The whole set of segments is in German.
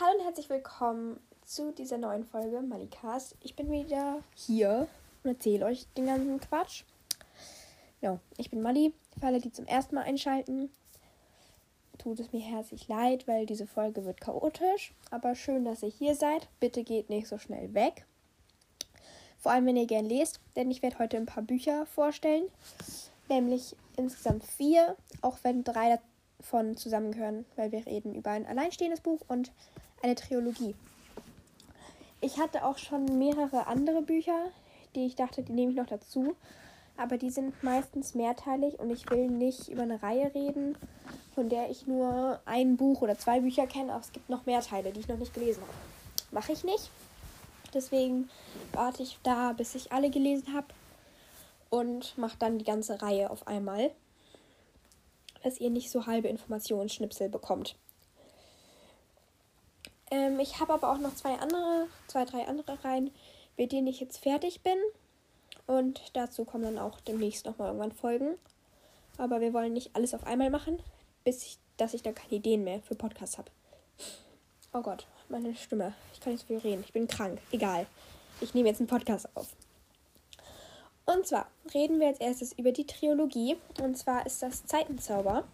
Hallo und herzlich willkommen zu dieser neuen Folge Malikast. Ich bin wieder hier und erzähle euch den ganzen Quatsch. Genau, ich bin Mali. Für alle, die zum ersten Mal einschalten, tut es mir herzlich leid, weil diese Folge wird chaotisch. Aber schön, dass ihr hier seid. Bitte geht nicht so schnell weg. Vor allem, wenn ihr gern lest, denn ich werde heute ein paar Bücher vorstellen. Nämlich insgesamt vier, auch wenn drei davon zusammengehören, weil wir reden über ein alleinstehendes Buch und eine Trilogie. Ich hatte auch schon mehrere andere Bücher, die ich dachte, die nehme ich noch dazu. Aber die sind meistens mehrteilig und ich will nicht über eine Reihe reden, von der ich nur ein Buch oder zwei Bücher kenne, aber es gibt noch mehr Teile, die ich noch nicht gelesen habe. Mache ich nicht. Deswegen warte ich da, bis ich alle gelesen habe und mache dann die ganze Reihe auf einmal, dass ihr nicht so halbe Informationsschnipsel bekommt. Ähm, ich habe aber auch noch zwei andere, zwei, drei andere Reihen, mit denen ich jetzt fertig bin. Und dazu kommen dann auch demnächst nochmal irgendwann Folgen. Aber wir wollen nicht alles auf einmal machen, bis ich, dass ich dann keine Ideen mehr für Podcasts habe. Oh Gott, meine Stimme. Ich kann nicht so viel reden. Ich bin krank. Egal. Ich nehme jetzt einen Podcast auf. Und zwar reden wir als erstes über die Trilogie. Und zwar ist das Zeitenzauber.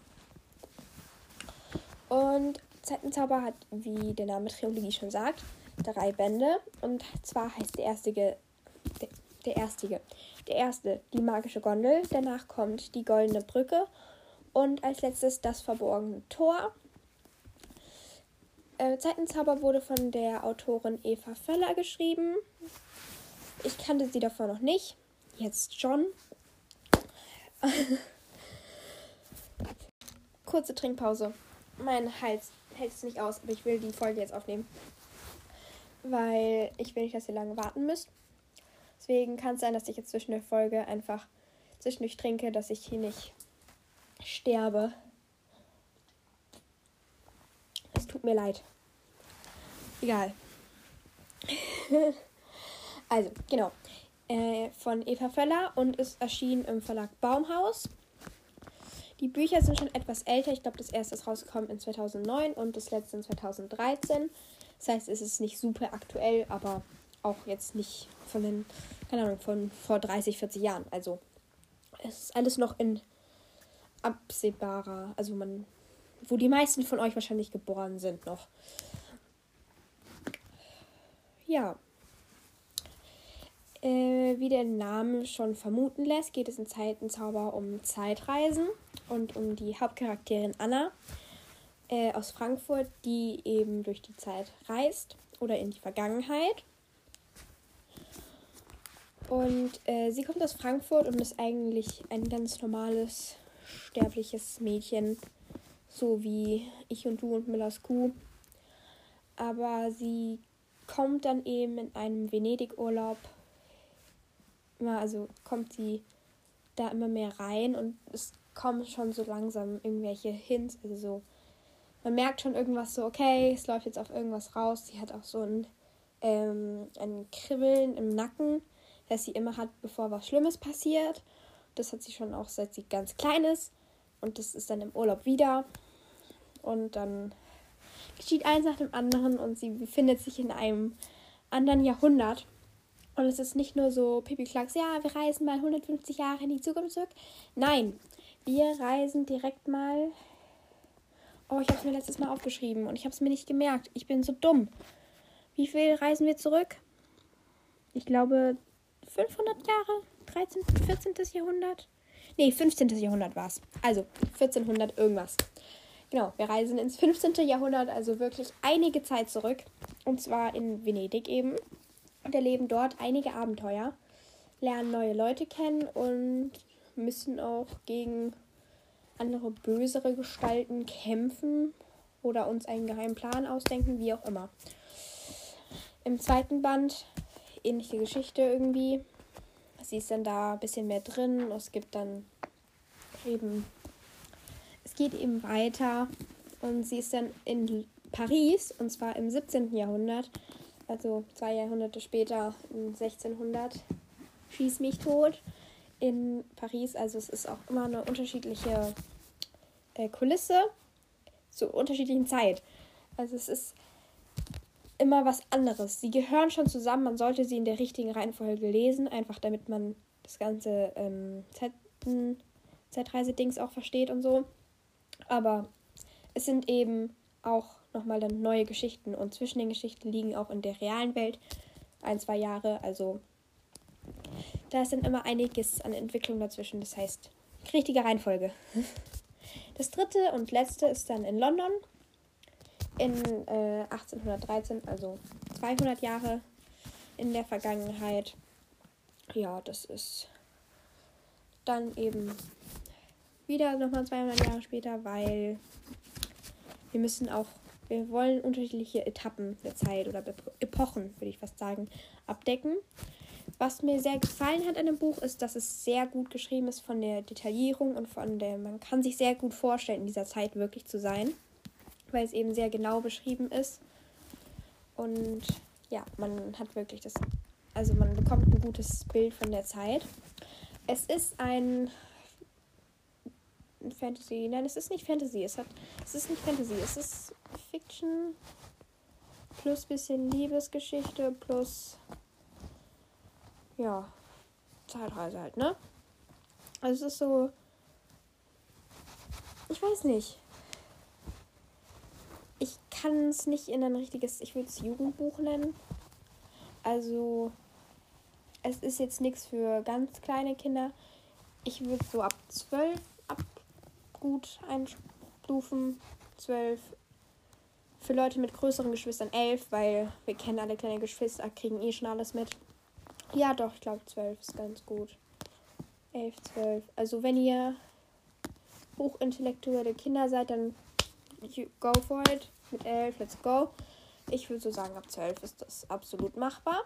Und Zeitenzauber hat, wie der Name Trilogie schon sagt, drei Bände. Und zwar heißt der erste, der, der erste, der erste die magische Gondel. Danach kommt die goldene Brücke. Und als letztes das verborgene Tor. Äh, Zeitenzauber wurde von der Autorin Eva Völler geschrieben. Ich kannte sie davor noch nicht. Jetzt schon. Kurze Trinkpause. Mein Hals hält es nicht aus, aber ich will die Folge jetzt aufnehmen. Weil ich will nicht, dass ihr lange warten müsst. Deswegen kann es sein, dass ich jetzt zwischen der Folge einfach zwischendurch trinke, dass ich hier nicht sterbe. Es tut mir leid. Egal. also, genau. Äh, von Eva Völler und ist erschienen im Verlag Baumhaus. Die Bücher sind schon etwas älter. Ich glaube, das erste ist rausgekommen in 2009 und das letzte in 2013. Das heißt, es ist nicht super aktuell, aber auch jetzt nicht von den, keine Ahnung, von vor 30, 40 Jahren. Also, es ist alles noch in absehbarer, also man, wo die meisten von euch wahrscheinlich geboren sind noch. Ja. Äh, wie der Name schon vermuten lässt, geht es in Zeitenzauber um Zeitreisen und um die Hauptcharakterin Anna äh, aus Frankfurt, die eben durch die Zeit reist oder in die Vergangenheit. Und äh, sie kommt aus Frankfurt und ist eigentlich ein ganz normales, sterbliches Mädchen, so wie ich und du und Millers Kuh. Aber sie kommt dann eben in einem Venedig-Urlaub, also kommt sie da immer mehr rein und es kommen schon so langsam irgendwelche Hints, also so, man merkt schon irgendwas so, okay, es läuft jetzt auf irgendwas raus. Sie hat auch so ein, ähm, ein Kribbeln im Nacken, das sie immer hat, bevor was Schlimmes passiert. Das hat sie schon auch seit sie ganz klein ist. Und das ist dann im Urlaub wieder. Und dann geschieht eins nach dem anderen und sie befindet sich in einem anderen Jahrhundert. Und es ist nicht nur so Pipi Klacks, ja, wir reisen mal 150 Jahre in die Zukunft zurück. Nein, wir reisen direkt mal. Oh, ich habe es mir letztes Mal aufgeschrieben und ich habe es mir nicht gemerkt. Ich bin so dumm. Wie viel reisen wir zurück? Ich glaube 500 Jahre, 13., 14. Jahrhundert. Nee, 15. Jahrhundert war es. Also 1400 irgendwas. Genau, wir reisen ins 15. Jahrhundert, also wirklich einige Zeit zurück. Und zwar in Venedig eben. Und erleben dort einige Abenteuer, lernen neue Leute kennen und müssen auch gegen andere bösere Gestalten kämpfen oder uns einen geheimen Plan ausdenken, wie auch immer. Im zweiten Band ähnliche Geschichte irgendwie. Sie ist dann da ein bisschen mehr drin. Es gibt dann eben, es geht eben weiter und sie ist dann in Paris und zwar im 17. Jahrhundert, also zwei Jahrhunderte später, in 1600, schieß mich tot in Paris. Also es ist auch immer eine unterschiedliche äh, Kulisse zur unterschiedlichen Zeit. Also es ist immer was anderes. Sie gehören schon zusammen, man sollte sie in der richtigen Reihenfolge lesen, einfach damit man das ganze ähm, Zeitreise-Dings auch versteht und so. Aber es sind eben auch nochmal dann neue Geschichten und zwischen den Geschichten liegen auch in der realen Welt ein, zwei Jahre. Also da ist dann immer einiges an Entwicklung dazwischen. Das heißt, richtige Reihenfolge. Das dritte und letzte ist dann in London in äh, 1813, also 200 Jahre in der Vergangenheit. Ja, das ist dann eben wieder nochmal 200 Jahre später, weil wir müssen auch, wir wollen unterschiedliche Etappen der Zeit oder Epochen, würde ich fast sagen, abdecken. Was mir sehr gefallen hat an dem Buch ist, dass es sehr gut geschrieben ist von der Detaillierung und von der, man kann sich sehr gut vorstellen, in dieser Zeit wirklich zu sein, weil es eben sehr genau beschrieben ist. Und ja, man hat wirklich das, also man bekommt ein gutes Bild von der Zeit. Es ist ein Fantasy, nein, es ist nicht Fantasy, es hat, es ist nicht Fantasy, es ist Fiction plus bisschen Liebesgeschichte plus ja, Zeitreise halt, ne? Also es ist so. Ich weiß nicht. Ich kann es nicht in ein richtiges, ich würde es Jugendbuch nennen. Also es ist jetzt nichts für ganz kleine Kinder. Ich würde so ab 12 ab gut einstufen. 12 für Leute mit größeren Geschwistern 11, weil wir kennen alle kleine Geschwister, kriegen eh schon alles mit. Ja, doch, ich glaube 12 ist ganz gut. 11, 12. Also wenn ihr hochintellektuelle Kinder seid, dann go for it. Mit 11, let's go. Ich würde so sagen, ab 12 ist das absolut machbar.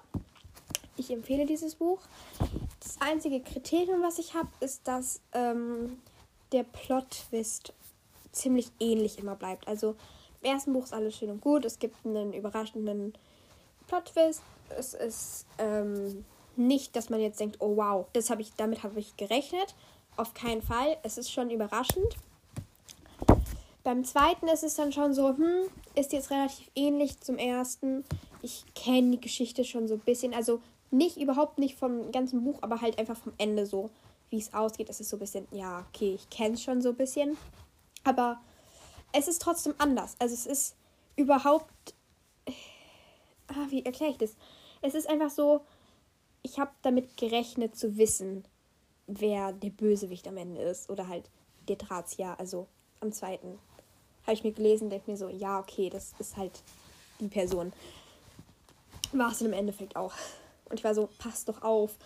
Ich empfehle dieses Buch. Das einzige Kriterium, was ich habe, ist, dass ähm, der Plot-Twist ziemlich ähnlich immer bleibt. Also im ersten Buch ist alles schön und gut. Es gibt einen überraschenden Plot-Twist. Es ist ähm, nicht, dass man jetzt denkt, oh wow, das habe ich, damit habe ich gerechnet. Auf keinen Fall. Es ist schon überraschend. Beim zweiten ist es dann schon so, hm, ist jetzt relativ ähnlich zum ersten. Ich kenne die Geschichte schon so ein bisschen. Also nicht überhaupt nicht vom ganzen Buch, aber halt einfach vom Ende so, wie es ausgeht. Es ist so ein bisschen, ja, okay, ich kenne es schon so ein bisschen. Aber es ist trotzdem anders. Also es ist überhaupt. Ah, wie erkläre ich das? Es ist einfach so, ich habe damit gerechnet zu wissen, wer der Bösewicht am Ende ist. Oder halt der Drahtzieher, also am zweiten. Habe ich mir gelesen, denke mir so, ja, okay, das ist halt die Person. War es im Endeffekt auch. Und ich war so, passt doch auf.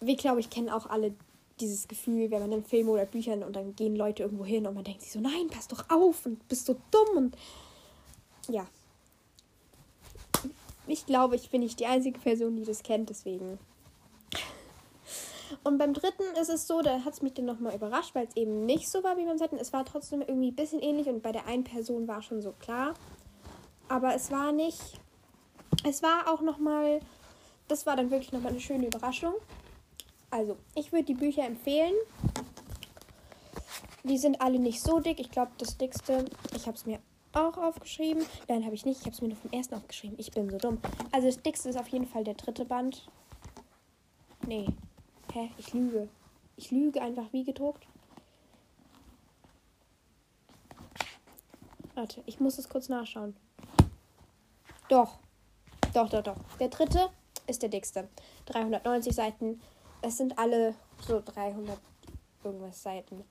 Wir, glaube ich, kennen auch alle dieses Gefühl, wenn man in Filmen oder Büchern und dann gehen Leute irgendwo hin und man denkt sich so, nein, pass doch auf und bist so dumm und ja, ich glaube, ich bin nicht die einzige Person, die das kennt, deswegen. Und beim dritten ist es so, da hat es mich dann nochmal überrascht, weil es eben nicht so war wie beim zweiten. Es war trotzdem irgendwie ein bisschen ähnlich und bei der einen Person war schon so klar. Aber es war nicht. Es war auch nochmal. Das war dann wirklich nochmal eine schöne Überraschung. Also, ich würde die Bücher empfehlen. Die sind alle nicht so dick. Ich glaube, das dickste, ich habe es mir auch aufgeschrieben. Nein, habe ich nicht. Ich habe es mir nur vom ersten aufgeschrieben. Ich bin so dumm. Also das dickste ist auf jeden Fall der dritte Band. Nee. Hä? Ich lüge. Ich lüge einfach wie gedruckt. Warte, ich muss es kurz nachschauen. Doch. Doch, doch, doch. Der dritte ist der dickste. 390 Seiten. Es sind alle so 300 irgendwas Seiten.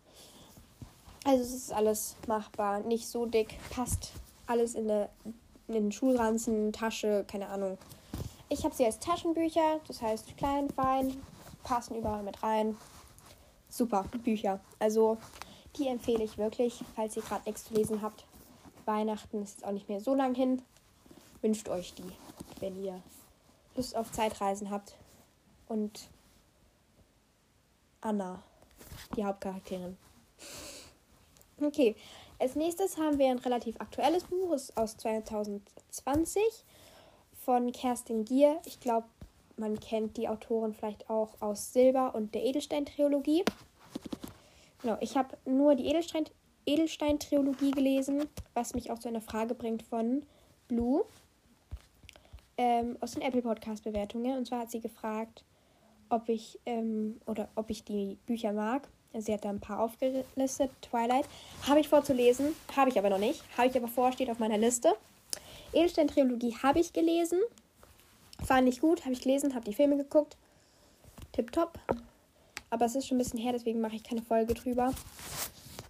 Also es ist alles machbar, nicht so dick, passt alles in, der, in den Schulranzen, Tasche, keine Ahnung. Ich habe sie als Taschenbücher, das heißt klein, fein, passen überall mit rein. Super Bücher. Also die empfehle ich wirklich, falls ihr gerade nichts zu lesen habt. Weihnachten ist jetzt auch nicht mehr so lang hin. Wünscht euch die, wenn ihr Lust auf Zeitreisen habt. Und Anna, die Hauptcharakterin. Okay, als nächstes haben wir ein relativ aktuelles Buch, ist aus 2020 von Kerstin Gier. Ich glaube, man kennt die Autorin vielleicht auch aus Silber und der Edelstein-Trilogie. Genau, ich habe nur die Edelstein-Trilogie gelesen, was mich auch zu einer Frage bringt von Blue. ähm, aus den Apple Podcast Bewertungen. Und zwar hat sie gefragt, ob ich ähm, oder ob ich die Bücher mag. Sie hat da ein paar aufgelistet. Twilight habe ich vorzulesen, habe ich aber noch nicht. Habe ich aber vor, steht auf meiner Liste. Edelstein-Trilogie habe ich gelesen. Fand ich gut, habe ich gelesen, habe die Filme geguckt. Tipptopp. Aber es ist schon ein bisschen her, deswegen mache ich keine Folge drüber.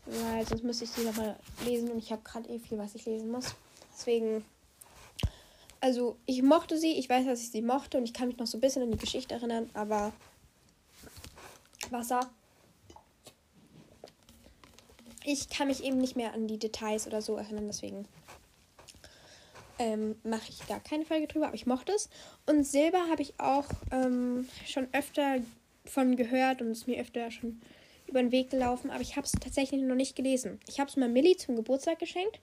Weil sonst müsste ich sie nochmal lesen und ich habe gerade eh viel, was ich lesen muss. Deswegen also ich mochte sie, ich weiß, dass ich sie mochte und ich kann mich noch so ein bisschen an die Geschichte erinnern, aber Wasser. Ich kann mich eben nicht mehr an die Details oder so erinnern, deswegen ähm, mache ich da keine Folge drüber, aber ich mochte es. Und Silber habe ich auch ähm, schon öfter von gehört und es mir öfter schon über den Weg gelaufen, aber ich habe es tatsächlich noch nicht gelesen. Ich habe es mal Millie zum Geburtstag geschenkt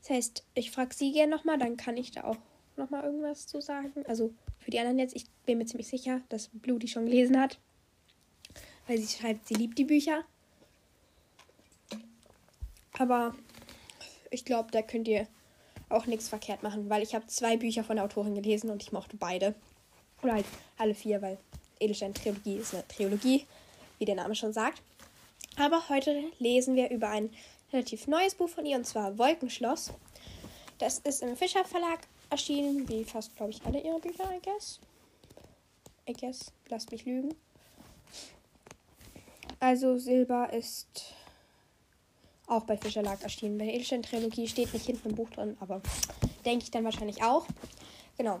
das heißt, ich frage sie gerne nochmal, dann kann ich da auch nochmal irgendwas zu sagen. Also für die anderen jetzt, ich bin mir ziemlich sicher, dass Blue die schon gelesen hat. Weil sie schreibt, sie liebt die Bücher. Aber ich glaube, da könnt ihr auch nichts verkehrt machen, weil ich habe zwei Bücher von der Autorin gelesen und ich mochte beide. Oder halt alle vier, weil Edelstein-Trilogie ist eine Trilogie, wie der Name schon sagt. Aber heute lesen wir über ein relativ neues Buch von ihr und zwar Wolkenschloss. Das ist im Fischer Verlag erschienen, wie fast, glaube ich, alle ihre Bücher, I guess. I guess, lasst mich lügen. Also Silber ist auch bei Fischer Verlag erschienen. Bei der Edelstein-Trilogie steht nicht hinten im Buch drin, aber denke ich dann wahrscheinlich auch. Genau.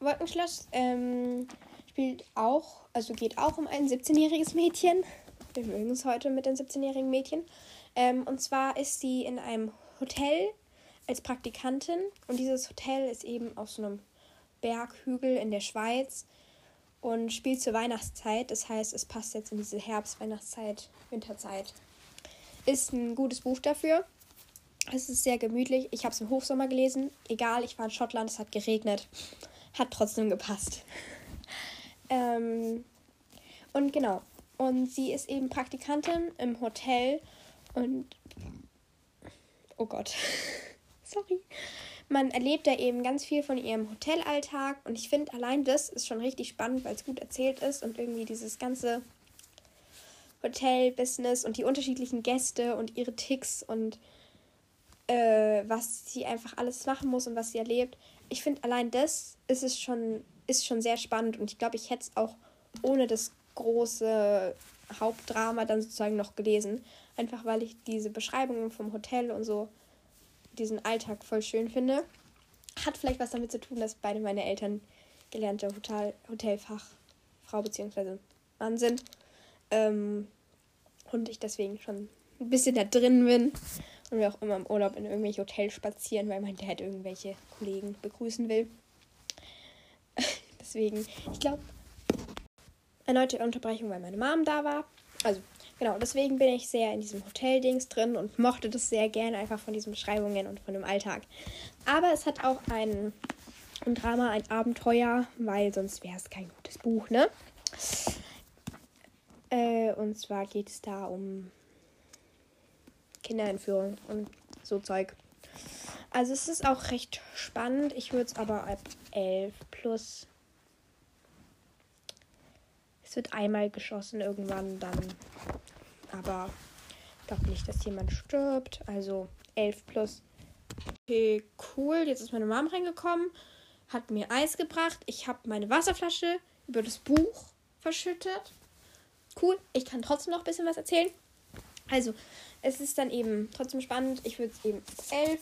Wolkenschloss ähm, spielt auch, also geht auch um ein 17-jähriges Mädchen. Wir mögen es heute mit den 17-jährigen Mädchen. Ähm, und zwar ist sie in einem Hotel als Praktikantin und dieses Hotel ist eben auf so einem Berghügel in der Schweiz und spielt zur Weihnachtszeit. Das heißt, es passt jetzt in diese Herbst-, Weihnachtszeit, Winterzeit. Ist ein gutes Buch dafür. Es ist sehr gemütlich. Ich habe es im Hochsommer gelesen. Egal, ich war in Schottland, es hat geregnet. Hat trotzdem gepasst. ähm, und genau. Und sie ist eben Praktikantin im Hotel und oh Gott, sorry. Man erlebt da eben ganz viel von ihrem Hotelalltag und ich finde allein das ist schon richtig spannend, weil es gut erzählt ist und irgendwie dieses ganze Hotel-Business und die unterschiedlichen Gäste und ihre Ticks und äh, was sie einfach alles machen muss und was sie erlebt. Ich finde allein das ist es schon, ist schon sehr spannend und ich glaube, ich hätte es auch ohne das große Hauptdrama dann sozusagen noch gelesen. Einfach weil ich diese Beschreibungen vom Hotel und so, diesen Alltag voll schön finde. Hat vielleicht was damit zu tun, dass beide meine Eltern gelernte Hotel Hotelfachfrau bzw. Mann sind. Ähm, und ich deswegen schon ein bisschen da drin bin. Und wir auch immer im Urlaub in irgendwelche Hotels spazieren, weil mein Dad irgendwelche Kollegen begrüßen will. deswegen, ich glaube, erneute Unterbrechung, weil meine Mom da war. Also, genau, deswegen bin ich sehr in diesem Hotel-Dings drin und mochte das sehr gerne einfach von diesen Beschreibungen und von dem Alltag. Aber es hat auch ein, ein Drama, ein Abenteuer, weil sonst wäre es kein gutes Buch, ne? Äh, und zwar geht es da um Kinderentführung und so Zeug. Also es ist auch recht spannend. Ich würde es aber ab 11 plus es wird einmal geschossen irgendwann, dann. Aber ich glaube nicht, dass jemand stirbt. Also 11 plus. Okay, cool. Jetzt ist meine Mom reingekommen, hat mir Eis gebracht. Ich habe meine Wasserflasche über das Buch verschüttet. Cool. Ich kann trotzdem noch ein bisschen was erzählen. Also, es ist dann eben trotzdem spannend. Ich würde es eben 11,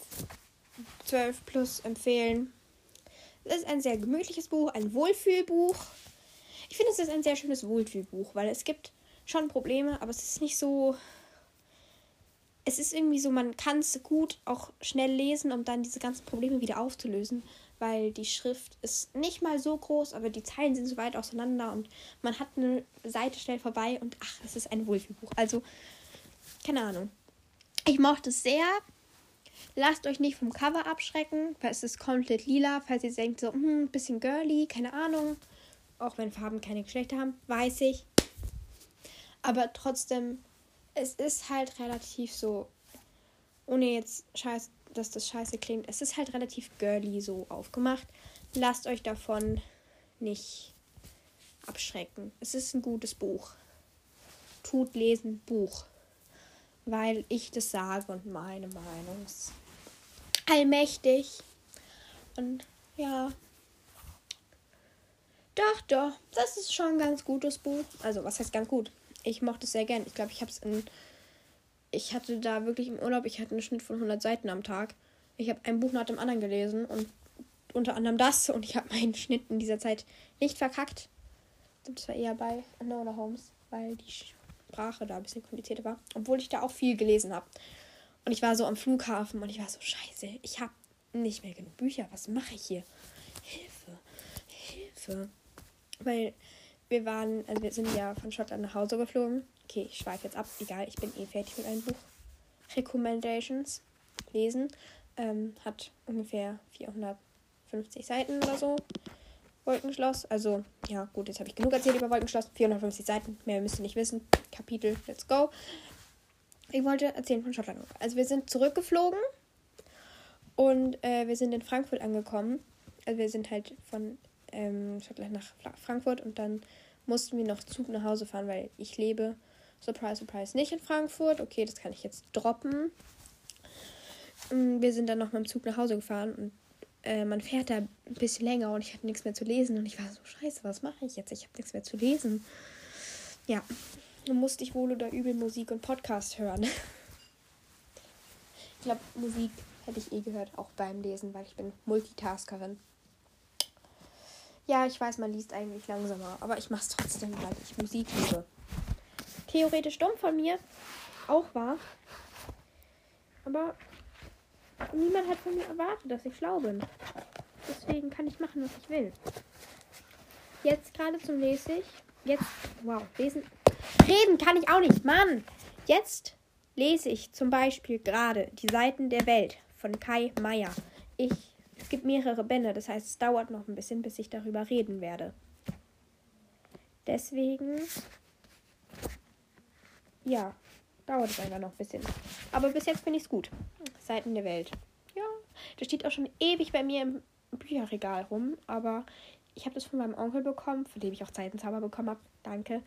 12 plus empfehlen. Es ist ein sehr gemütliches Buch, ein Wohlfühlbuch. Ich finde, es ist ein sehr schönes Wohlfühlbuch, weil es gibt schon Probleme, aber es ist nicht so. Es ist irgendwie so, man kann es gut auch schnell lesen, um dann diese ganzen Probleme wieder aufzulösen, weil die Schrift ist nicht mal so groß, aber die Zeilen sind so weit auseinander und man hat eine Seite schnell vorbei und ach, es ist ein Wohlfühlbuch. Also, keine Ahnung. Ich mochte es sehr. Lasst euch nicht vom Cover abschrecken, weil es ist komplett lila, falls ihr denkt, so, hm, bisschen girly, keine Ahnung. Auch wenn Farben keine Geschlechter haben, weiß ich. Aber trotzdem, es ist halt relativ so, ohne jetzt scheiß dass das scheiße klingt. Es ist halt relativ girly so aufgemacht. Lasst euch davon nicht abschrecken. Es ist ein gutes Buch. Tut lesen Buch. Weil ich das sage und meine Meinung ist allmächtig. Und ja. Doch, doch. Das ist schon ein ganz gutes Buch. Also, was heißt ganz gut? Ich mochte es sehr gern. Ich glaube, ich habe es in. Ich hatte da wirklich im Urlaub, ich hatte einen Schnitt von 100 Seiten am Tag. Ich habe ein Buch nach dem anderen gelesen und unter anderem das. Und ich habe meinen Schnitt in dieser Zeit nicht verkackt. Das war eher bei Enola Holmes, weil die Sprache da ein bisschen komplizierter war. Obwohl ich da auch viel gelesen habe. Und ich war so am Flughafen und ich war so, scheiße, ich habe nicht mehr genug Bücher. Was mache ich hier? Hilfe, Hilfe. Weil wir waren, also wir sind ja von Schottland nach Hause geflogen. Okay, ich schweife jetzt ab. Egal, ich bin eh fertig mit einem Buch. Recommendations lesen. Ähm, hat ungefähr 450 Seiten oder so. Wolkenschloss. Also, ja, gut, jetzt habe ich genug erzählt über Wolkenschloss. 450 Seiten. Mehr müsst ihr nicht wissen. Kapitel, let's go. Ich wollte erzählen von Schottland. Also, wir sind zurückgeflogen und äh, wir sind in Frankfurt angekommen. Also, wir sind halt von ähm, Schottland nach Frankfurt und dann mussten wir noch Zug nach Hause fahren, weil ich lebe, surprise, surprise, nicht in Frankfurt. Okay, das kann ich jetzt droppen. Mm, wir sind dann noch mit dem Zug nach Hause gefahren und äh, man fährt da ein bisschen länger und ich hatte nichts mehr zu lesen und ich war so, scheiße, was mache ich jetzt? Ich habe nichts mehr zu lesen. Ja, dann musste ich wohl oder übel Musik und Podcast hören. ich glaube, Musik hätte ich eh gehört, auch beim Lesen, weil ich bin Multitaskerin. Ja, ich weiß, man liest eigentlich langsamer, aber ich mache es trotzdem, weil ich Musik liebe. Theoretisch dumm von mir, auch wahr. Aber niemand hat von mir erwartet, dass ich schlau bin. Deswegen kann ich machen, was ich will. Jetzt gerade zum lese ich. Jetzt, wow, lesen. Reden kann ich auch nicht, Mann! Jetzt lese ich zum Beispiel gerade Die Seiten der Welt von Kai Meier. Ich es gibt mehrere Bände, das heißt, es dauert noch ein bisschen, bis ich darüber reden werde. Deswegen, ja, dauert es einfach noch ein bisschen. Aber bis jetzt finde ich es gut. Seiten der Welt. Ja, das steht auch schon ewig bei mir im Bücherregal rum, aber ich habe das von meinem Onkel bekommen, von dem ich auch Zeitenzauber bekommen habe. Danke.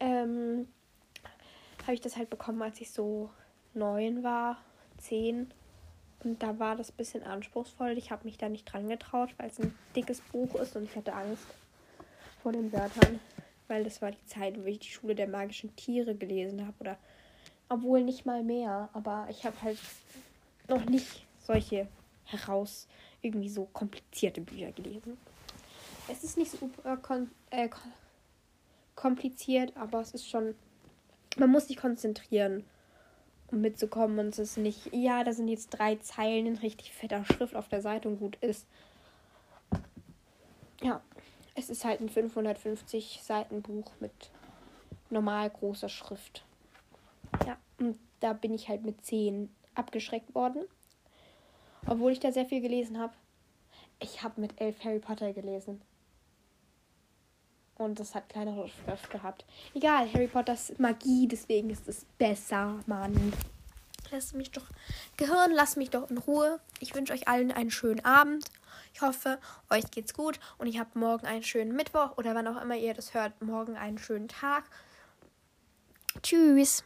Ähm, habe ich das halt bekommen, als ich so neun war, zehn. Und da war das ein bisschen anspruchsvoll. Ich habe mich da nicht dran getraut, weil es ein dickes Buch ist und ich hatte Angst vor den Wörtern, weil das war die Zeit, wo ich die Schule der magischen Tiere gelesen habe. Oder obwohl nicht mal mehr, aber ich habe halt noch nicht solche heraus irgendwie so komplizierte Bücher gelesen. Es ist nicht super kon äh, kompliziert, aber es ist schon. Man muss sich konzentrieren mitzukommen und es ist nicht, ja, da sind jetzt drei Zeilen in richtig fetter Schrift auf der Seite und gut ist. Ja, es ist halt ein 550 Seiten Buch mit normal großer Schrift. Ja, und da bin ich halt mit 10 abgeschreckt worden. Obwohl ich da sehr viel gelesen habe. Ich habe mit 11 Harry Potter gelesen. Und das hat kleinere Schrift gehabt. Egal, Harry Potter ist Magie, deswegen ist es besser, Mann. Lass mich doch. Gehirn, lass mich doch in Ruhe. Ich wünsche euch allen einen schönen Abend. Ich hoffe, euch geht's gut und ich habe morgen einen schönen Mittwoch oder wann auch immer ihr das hört, morgen einen schönen Tag. Tschüss.